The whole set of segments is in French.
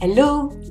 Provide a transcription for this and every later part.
Hello,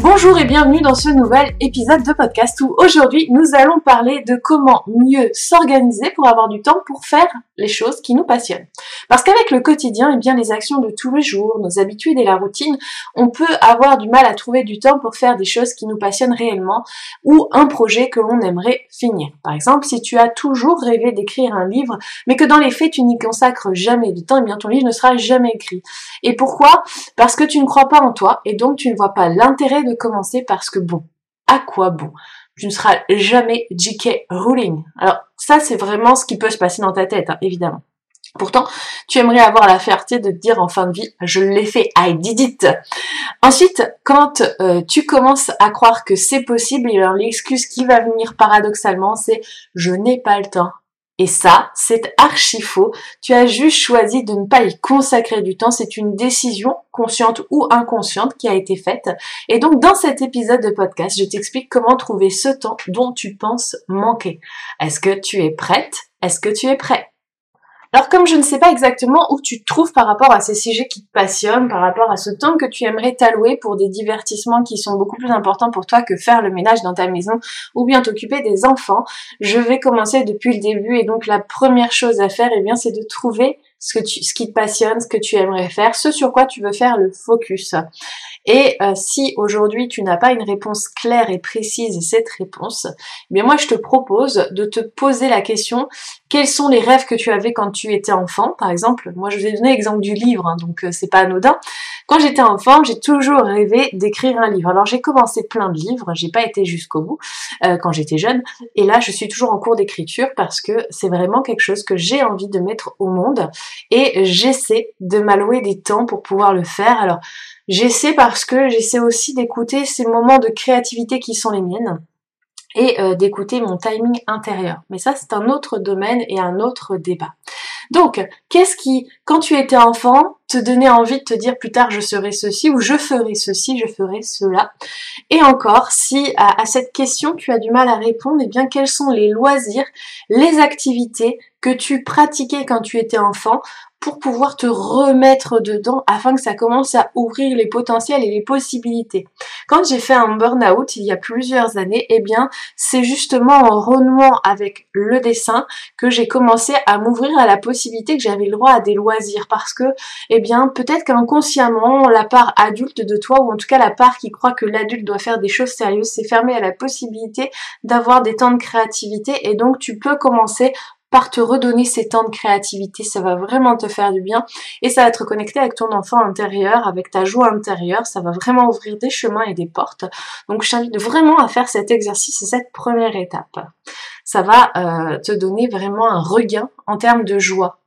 Bonjour et bienvenue dans ce nouvel épisode de podcast où aujourd'hui nous allons parler de comment mieux s'organiser pour avoir du temps pour faire les choses qui nous passionnent. Parce qu'avec le quotidien et bien les actions de tous les jours, nos habitudes et la routine, on peut avoir du mal à trouver du temps pour faire des choses qui nous passionnent réellement ou un projet que l'on aimerait finir. Par exemple, si tu as toujours rêvé d'écrire un livre mais que dans les faits tu n'y consacres jamais du temps, eh bien ton livre ne sera jamais écrit. Et pourquoi? Parce que tu ne crois pas en toi et donc tu ne vois pas l'intérêt de commencer parce que bon, à quoi bon? Tu ne seras jamais J.K. Rowling. Alors ça, c'est vraiment ce qui peut se passer dans ta tête, hein, évidemment. Pourtant, tu aimerais avoir la fierté de te dire en fin de vie, je l'ai fait, I did it. Ensuite, quand euh, tu commences à croire que c'est possible, l'excuse qui va venir paradoxalement, c'est je n'ai pas le temps. Et ça, c'est archi faux. Tu as juste choisi de ne pas y consacrer du temps. C'est une décision consciente ou inconsciente qui a été faite. Et donc, dans cet épisode de podcast, je t'explique comment trouver ce temps dont tu penses manquer. Est-ce que tu es prête? Est-ce que tu es prêt? Alors comme je ne sais pas exactement où tu te trouves par rapport à ces sujets qui te passionnent, par rapport à ce temps que tu aimerais t'allouer pour des divertissements qui sont beaucoup plus importants pour toi que faire le ménage dans ta maison ou bien t'occuper des enfants, je vais commencer depuis le début et donc la première chose à faire, eh bien, c'est de trouver ce que tu, ce qui te passionne, ce que tu aimerais faire, ce sur quoi tu veux faire le focus. Et euh, si aujourd'hui tu n'as pas une réponse claire et précise à cette réponse, eh bien moi je te propose de te poser la question quels sont les rêves que tu avais quand tu étais enfant? Par exemple, moi je vous ai donné l'exemple du livre, hein, donc euh, c'est pas anodin. Quand j'étais enfant, j'ai toujours rêvé d'écrire un livre. Alors j'ai commencé plein de livres, j'ai pas été jusqu'au bout euh, quand j'étais jeune, et là je suis toujours en cours d'écriture parce que c'est vraiment quelque chose que j'ai envie de mettre au monde et j'essaie de m'allouer des temps pour pouvoir le faire. Alors j'essaie parce que j'essaie aussi d'écouter ces moments de créativité qui sont les miennes et euh, d'écouter mon timing intérieur. Mais ça, c'est un autre domaine et un autre débat. Donc, qu'est-ce qui, quand tu étais enfant, te donnait envie de te dire plus tard je serai ceci ou je ferai ceci, je ferai cela? Et encore, si à, à cette question tu as du mal à répondre, eh bien quels sont les loisirs, les activités que tu pratiquais quand tu étais enfant pour pouvoir te remettre dedans afin que ça commence à ouvrir les potentiels et les possibilités. Quand j'ai fait un burn-out il y a plusieurs années, eh bien, c'est justement en renouant avec le dessin que j'ai commencé à m'ouvrir à la possibilité que j'avais le droit à des loisirs parce que, eh bien, peut-être qu'inconsciemment, la part adulte de toi, ou en tout cas la part qui croit que l'adulte doit faire des choses sérieuses, s'est fermée à la possibilité d'avoir des temps de créativité et donc tu peux commencer par te redonner ces temps de créativité, ça va vraiment te faire du bien et ça va te reconnecter avec ton enfant intérieur, avec ta joie intérieure, ça va vraiment ouvrir des chemins et des portes. Donc je t'invite vraiment à faire cet exercice et cette première étape. Ça va euh, te donner vraiment un regain en termes de joie.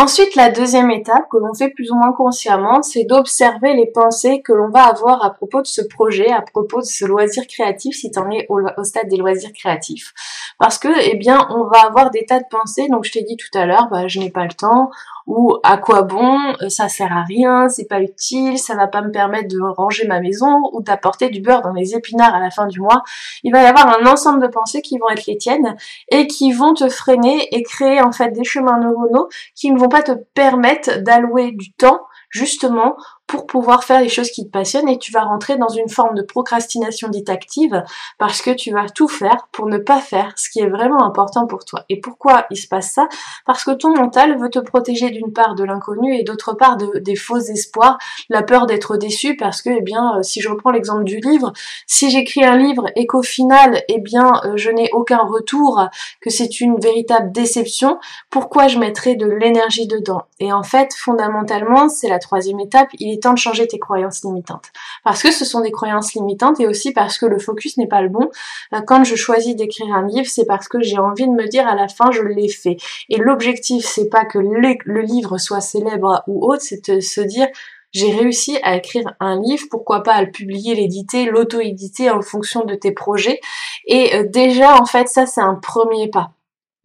Ensuite, la deuxième étape que l'on fait plus ou moins consciemment, c'est d'observer les pensées que l'on va avoir à propos de ce projet, à propos de ce loisir créatif, si tu en es au, stade des loisirs créatifs. Parce que, eh bien, on va avoir des tas de pensées. Donc, je t'ai dit tout à l'heure, bah, je n'ai pas le temps, ou à quoi bon, euh, ça sert à rien, c'est pas utile, ça va pas me permettre de ranger ma maison, ou d'apporter du beurre dans les épinards à la fin du mois. Il va y avoir un ensemble de pensées qui vont être les tiennes et qui vont te freiner et créer en fait des chemins neuronaux qui ne vont pas te permettre d'allouer du temps justement pour pouvoir faire les choses qui te passionnent et tu vas rentrer dans une forme de procrastination dite active parce que tu vas tout faire pour ne pas faire ce qui est vraiment important pour toi. Et pourquoi il se passe ça? Parce que ton mental veut te protéger d'une part de l'inconnu et d'autre part de, des faux espoirs, la peur d'être déçu parce que, eh bien, euh, si je reprends l'exemple du livre, si j'écris un livre et qu'au final, eh bien, euh, je n'ai aucun retour, que c'est une véritable déception, pourquoi je mettrais de l'énergie dedans? Et en fait, fondamentalement, c'est la troisième étape, temps de changer tes croyances limitantes. Parce que ce sont des croyances limitantes et aussi parce que le focus n'est pas le bon. Euh, quand je choisis d'écrire un livre, c'est parce que j'ai envie de me dire à la fin, je l'ai fait. Et l'objectif, c'est pas que le livre soit célèbre ou autre, c'est de se dire, j'ai réussi à écrire un livre, pourquoi pas à le publier, l'éditer, l'auto-éditer en fonction de tes projets. Et euh, déjà, en fait, ça, c'est un premier pas.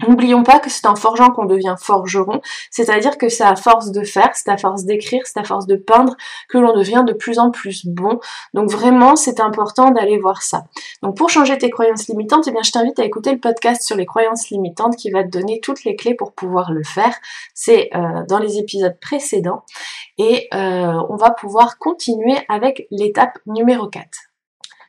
N'oublions pas que c'est en forgeant qu'on devient forgeron, c'est-à-dire que c'est à force de faire, c'est à force d'écrire, c'est à force de peindre que l'on devient de plus en plus bon. Donc vraiment, c'est important d'aller voir ça. Donc pour changer tes croyances limitantes, eh bien je t'invite à écouter le podcast sur les croyances limitantes qui va te donner toutes les clés pour pouvoir le faire. C'est euh, dans les épisodes précédents et euh, on va pouvoir continuer avec l'étape numéro 4.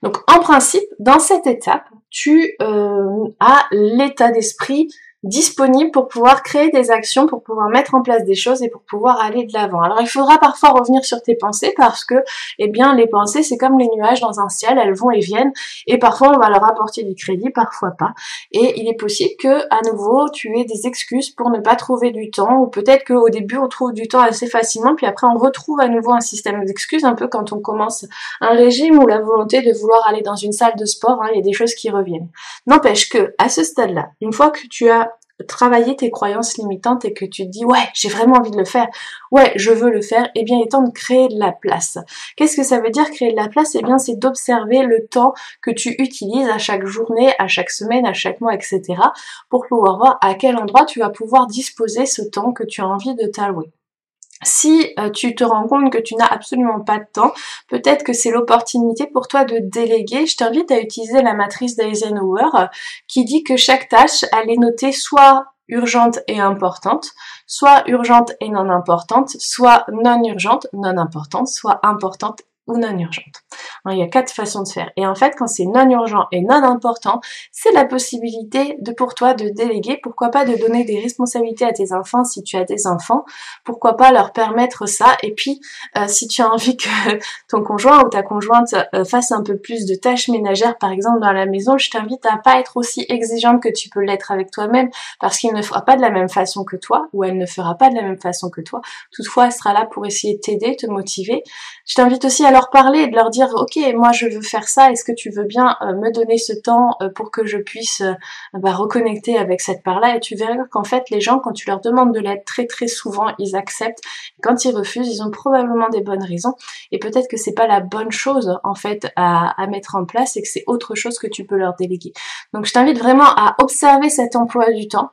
Donc en principe, dans cette étape, tu euh, as l'état d'esprit disponible pour pouvoir créer des actions, pour pouvoir mettre en place des choses et pour pouvoir aller de l'avant. Alors il faudra parfois revenir sur tes pensées parce que, eh bien, les pensées c'est comme les nuages dans un ciel, elles vont et viennent et parfois on va leur apporter du crédit, parfois pas. Et il est possible que, à nouveau, tu aies des excuses pour ne pas trouver du temps ou peut-être qu'au début on trouve du temps assez facilement puis après on retrouve à nouveau un système d'excuses un peu quand on commence un régime ou la volonté de vouloir aller dans une salle de sport, hein, il y a des choses qui reviennent. N'empêche que, à ce stade-là, une fois que tu as travailler tes croyances limitantes et que tu te dis ouais j'ai vraiment envie de le faire, ouais je veux le faire, eh bien il est temps de créer de la place. Qu'est-ce que ça veut dire créer de la place? Eh bien c'est d'observer le temps que tu utilises à chaque journée, à chaque semaine, à chaque mois, etc. pour pouvoir voir à quel endroit tu vas pouvoir disposer ce temps que tu as envie de t'allouer. Si euh, tu te rends compte que tu n'as absolument pas de temps, peut-être que c'est l'opportunité pour toi de déléguer. Je t'invite à utiliser la matrice d'Eisenhower euh, qui dit que chaque tâche, elle est notée soit urgente et importante, soit urgente et non importante, soit non urgente, non importante, soit importante ou non urgente. Hein, il y a quatre façons de faire. Et en fait, quand c'est non urgent et non important, c'est la possibilité de pour toi de déléguer. Pourquoi pas de donner des responsabilités à tes enfants si tu as des enfants. Pourquoi pas leur permettre ça. Et puis, euh, si tu as envie que ton conjoint ou ta conjointe euh, fasse un peu plus de tâches ménagères, par exemple dans la maison, je t'invite à pas être aussi exigeante que tu peux l'être avec toi-même, parce qu'il ne fera pas de la même façon que toi, ou elle ne fera pas de la même façon que toi. Toutefois, elle sera là pour essayer de t'aider, te motiver. Je t'invite aussi à leur parler et de leur dire ok moi je veux faire ça. Est-ce que tu veux bien euh, me donner ce temps euh, pour que je puisse euh, bah, reconnecter avec cette part là et tu verras qu'en fait les gens quand tu leur demandes de l'aide très très souvent ils acceptent. Quand ils refusent ils ont probablement des bonnes raisons. Et peut-être que c'est pas la bonne chose en fait à, à mettre en place et que c'est autre chose que tu peux leur déléguer. Donc je t'invite vraiment à observer cet emploi du temps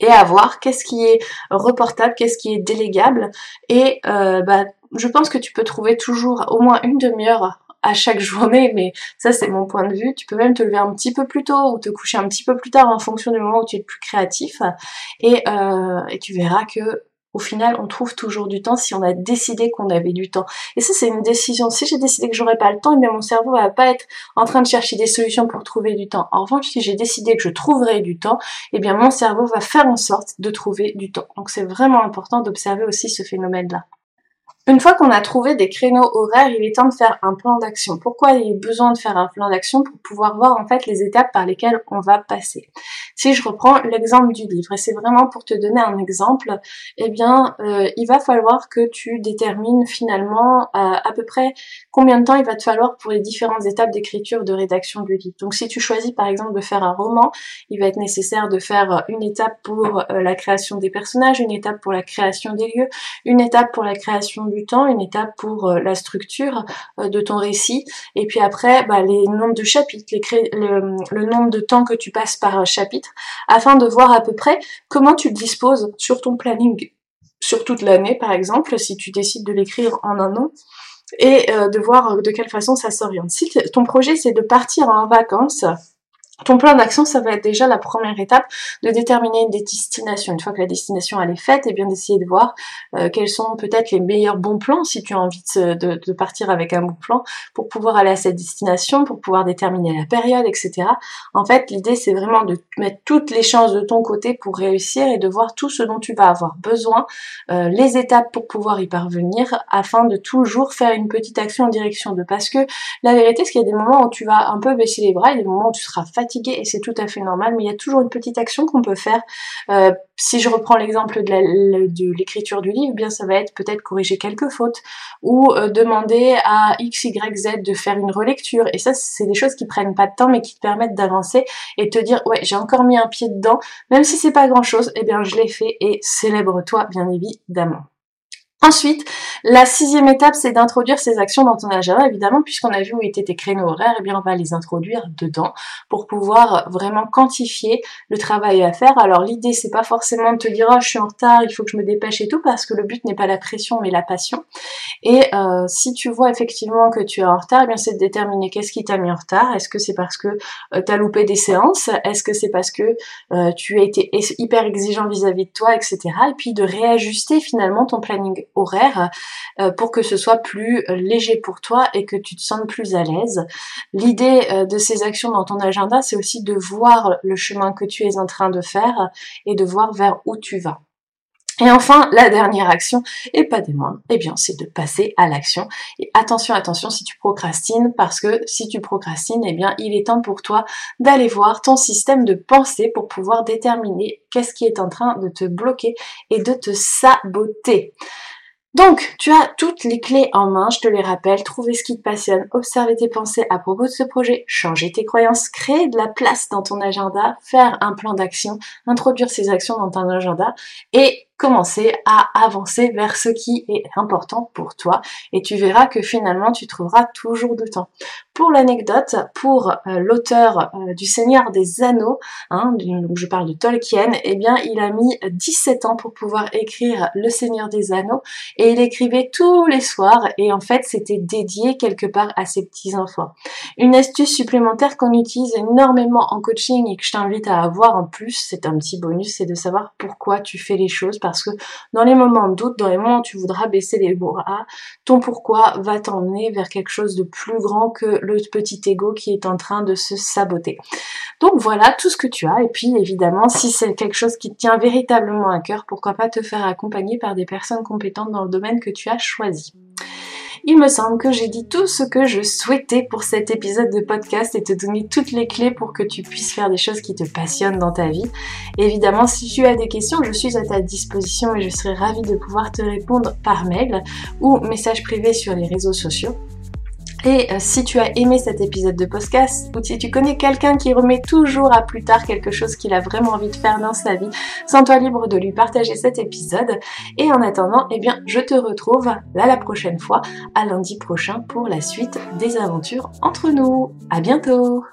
et à voir qu'est-ce qui est reportable, qu'est-ce qui est délégable et bah, je pense que tu peux trouver toujours au moins une demi-heure à chaque journée, mais ça c'est mon point de vue. Tu peux même te lever un petit peu plus tôt ou te coucher un petit peu plus tard en fonction du moment où tu es le plus créatif. Et, euh, et tu verras que au final, on trouve toujours du temps si on a décidé qu'on avait du temps. Et ça, c'est une décision. Si j'ai décidé que j'aurais pas le temps, eh bien mon cerveau va pas être en train de chercher des solutions pour trouver du temps. En revanche, si j'ai décidé que je trouverais du temps, eh bien mon cerveau va faire en sorte de trouver du temps. Donc c'est vraiment important d'observer aussi ce phénomène-là. Une fois qu'on a trouvé des créneaux horaires, il est temps de faire un plan d'action. Pourquoi il y a besoin de faire un plan d'action Pour pouvoir voir en fait les étapes par lesquelles on va passer? Si je reprends l'exemple du livre, et c'est vraiment pour te donner un exemple, eh bien, euh, il va falloir que tu détermines finalement euh, à peu près combien de temps il va te falloir pour les différentes étapes d'écriture, de rédaction du livre. Donc si tu choisis par exemple de faire un roman, il va être nécessaire de faire une étape pour euh, la création des personnages, une étape pour la création des lieux, une étape pour la création du temps, une étape pour euh, la structure euh, de ton récit, et puis après bah, les nombres de chapitres, le, nombre de temps que tu passes par chapitre, afin de voir à peu près comment tu disposes sur ton planning sur toute l'année par exemple, si tu décides de l'écrire en un an, et euh, de voir de quelle façon ça s'oriente. Si ton projet c'est de partir en vacances, ton plan d'action, ça va être déjà la première étape de déterminer une destination. Une fois que la destination elle est faite, et eh bien d'essayer de voir euh, quels sont peut-être les meilleurs bons plans si tu as envie de, de, partir avec un bon plan pour pouvoir aller à cette destination, pour pouvoir déterminer la période, etc. En fait, l'idée c'est vraiment de mettre toutes les chances de ton côté pour réussir et de voir tout ce dont tu vas avoir besoin, euh, les étapes pour pouvoir y parvenir, afin de toujours faire une petite action en direction de. Parce que la vérité, c'est qu'il y a des moments où tu vas un peu baisser les bras, et des moments où tu seras fatigué et c'est tout à fait normal, mais il y a toujours une petite action qu'on peut faire. Euh, si je reprends l'exemple de l'écriture du livre, bien ça va être peut-être corriger quelques fautes ou euh, demander à X, de faire une relecture. Et ça, c'est des choses qui prennent pas de temps, mais qui te permettent d'avancer et te dire ouais, j'ai encore mis un pied dedans, même si c'est pas grand chose, eh bien je l'ai fait et célèbre-toi bien évidemment. Ensuite, la sixième étape, c'est d'introduire ces actions dans ton agenda, évidemment, puisqu'on a vu où étaient tes créneaux horaires, et eh bien on va les introduire dedans pour pouvoir vraiment quantifier le travail à faire. Alors l'idée, c'est pas forcément de te dire oh je suis en retard, il faut que je me dépêche et tout, parce que le but n'est pas la pression, mais la passion. Et euh, si tu vois effectivement que tu es en retard, eh bien c'est de déterminer qu'est-ce qui t'a mis en retard. Est-ce que c'est parce que euh, tu as loupé des séances? Est-ce que c'est parce que euh, tu as été hyper exigeant vis-à-vis -vis de toi, etc. Et puis de réajuster finalement ton planning horaire euh, pour que ce soit plus euh, léger pour toi et que tu te sentes plus à l'aise. L'idée euh, de ces actions dans ton agenda, c'est aussi de voir le chemin que tu es en train de faire et de voir vers où tu vas. Et enfin, la dernière action, et pas des moindres, eh bien, c'est de passer à l'action. Et attention, attention si tu procrastines, parce que si tu procrastines, eh bien, il est temps pour toi d'aller voir ton système de pensée pour pouvoir déterminer qu'est-ce qui est en train de te bloquer et de te saboter. Donc, tu as toutes les clés en main, je te les rappelle, trouver ce qui te passionne, observer tes pensées à propos de ce projet, changer tes croyances, créer de la place dans ton agenda, faire un plan d'action, introduire ces actions dans ton agenda et commencer à avancer vers ce qui est important pour toi et tu verras que finalement tu trouveras toujours de temps. Pour l'anecdote, pour euh, l'auteur euh, du Seigneur des Anneaux, hein, donc je parle de Tolkien, eh bien il a mis 17 ans pour pouvoir écrire Le Seigneur des Anneaux et il écrivait tous les soirs et en fait c'était dédié quelque part à ses petits enfants. Une astuce supplémentaire qu'on utilise énormément en coaching et que je t'invite à avoir en plus, c'est un petit bonus, c'est de savoir pourquoi tu fais les choses parce que dans les moments de doute, dans les moments où tu voudras baisser les bras, ton pourquoi va t'emmener vers quelque chose de plus grand que le petit ego qui est en train de se saboter. Donc voilà tout ce que tu as et puis évidemment si c'est quelque chose qui te tient véritablement à cœur, pourquoi pas te faire accompagner par des personnes compétentes dans le domaine que tu as choisi il me semble que j'ai dit tout ce que je souhaitais pour cet épisode de podcast et te donner toutes les clés pour que tu puisses faire des choses qui te passionnent dans ta vie. évidemment, si tu as des questions, je suis à ta disposition et je serai ravie de pouvoir te répondre par mail ou message privé sur les réseaux sociaux. Et euh, si tu as aimé cet épisode de podcast, ou si tu connais quelqu'un qui remet toujours à plus tard quelque chose qu'il a vraiment envie de faire dans sa vie, sens-toi libre de lui partager cet épisode. Et en attendant, eh bien, je te retrouve là la prochaine fois, à lundi prochain, pour la suite des aventures entre nous. À bientôt!